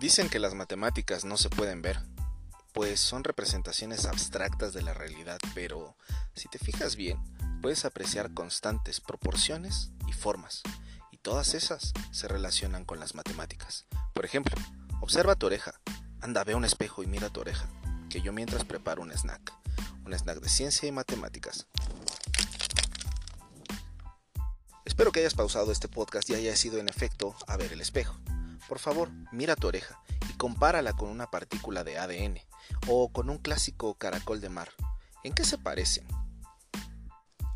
Dicen que las matemáticas no se pueden ver, pues son representaciones abstractas de la realidad, pero si te fijas bien, puedes apreciar constantes, proporciones y formas, y todas esas se relacionan con las matemáticas. Por ejemplo, observa tu oreja, anda, ve un espejo y mira tu oreja, que yo mientras preparo un snack, un snack de ciencia y matemáticas. Espero que hayas pausado este podcast y hayas ido en efecto a ver el espejo. Por favor, mira tu oreja y compárala con una partícula de ADN o con un clásico caracol de mar. ¿En qué se parecen?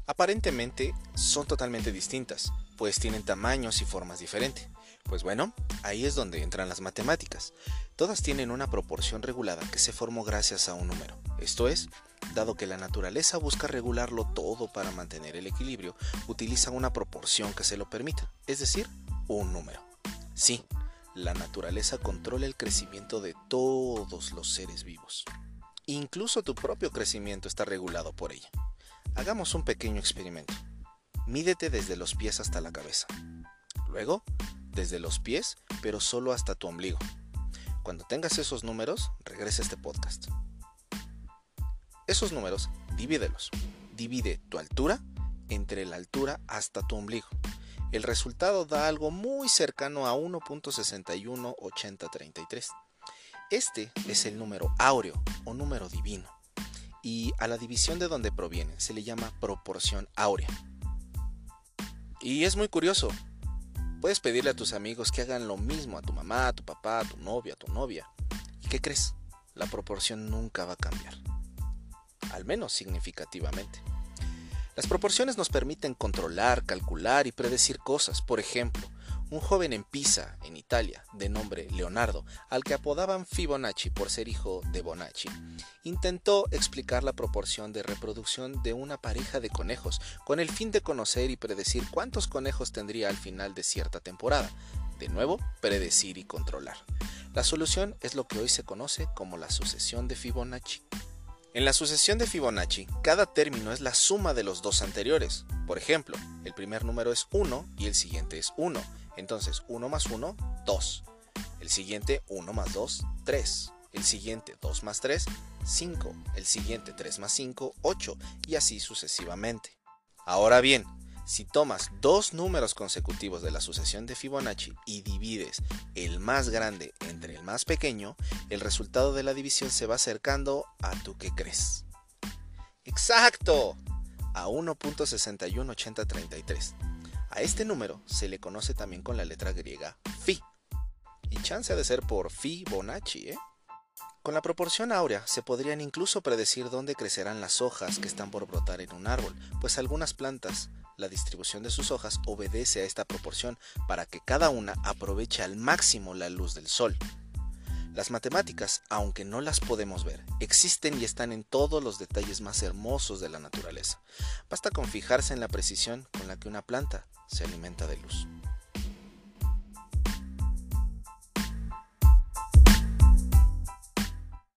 Aparentemente son totalmente distintas, pues tienen tamaños y formas diferentes. Pues bueno, ahí es donde entran las matemáticas. Todas tienen una proporción regulada que se formó gracias a un número. Esto es, dado que la naturaleza busca regularlo todo para mantener el equilibrio, utiliza una proporción que se lo permita, es decir, un número. Sí, la naturaleza controla el crecimiento de todos los seres vivos. Incluso tu propio crecimiento está regulado por ella. Hagamos un pequeño experimento. Mídete desde los pies hasta la cabeza. Luego, desde los pies, pero solo hasta tu ombligo. Cuando tengas esos números, regresa a este podcast. Esos números, divídelos. Divide tu altura entre la altura hasta tu ombligo. El resultado da algo muy cercano a 1.618033. Este es el número áureo o número divino. Y a la división de donde proviene se le llama proporción áurea. Y es muy curioso. Puedes pedirle a tus amigos que hagan lo mismo a tu mamá, a tu papá, a tu novia, a tu novia. ¿Y qué crees? La proporción nunca va a cambiar al menos significativamente. Las proporciones nos permiten controlar, calcular y predecir cosas. Por ejemplo, un joven en Pisa, en Italia, de nombre Leonardo, al que apodaban Fibonacci por ser hijo de Bonacci, intentó explicar la proporción de reproducción de una pareja de conejos con el fin de conocer y predecir cuántos conejos tendría al final de cierta temporada. De nuevo, predecir y controlar. La solución es lo que hoy se conoce como la sucesión de Fibonacci. En la sucesión de Fibonacci, cada término es la suma de los dos anteriores. Por ejemplo, el primer número es 1 y el siguiente es 1. Entonces 1 más 1, 2. El siguiente 1 más 2, 3. El siguiente 2 más 3, 5. El siguiente 3 más 5, 8. Y así sucesivamente. Ahora bien, si tomas dos números consecutivos de la sucesión de Fibonacci y divides el más grande entre el más pequeño, el resultado de la división se va acercando a tu que crees. ¡Exacto! A 1.618033. A este número se le conoce también con la letra griega Fi. Y chance de ser por Fibonacci, ¿eh? Con la proporción áurea se podrían incluso predecir dónde crecerán las hojas que están por brotar en un árbol, pues algunas plantas la distribución de sus hojas obedece a esta proporción para que cada una aproveche al máximo la luz del sol. Las matemáticas, aunque no las podemos ver, existen y están en todos los detalles más hermosos de la naturaleza. Basta con fijarse en la precisión con la que una planta se alimenta de luz.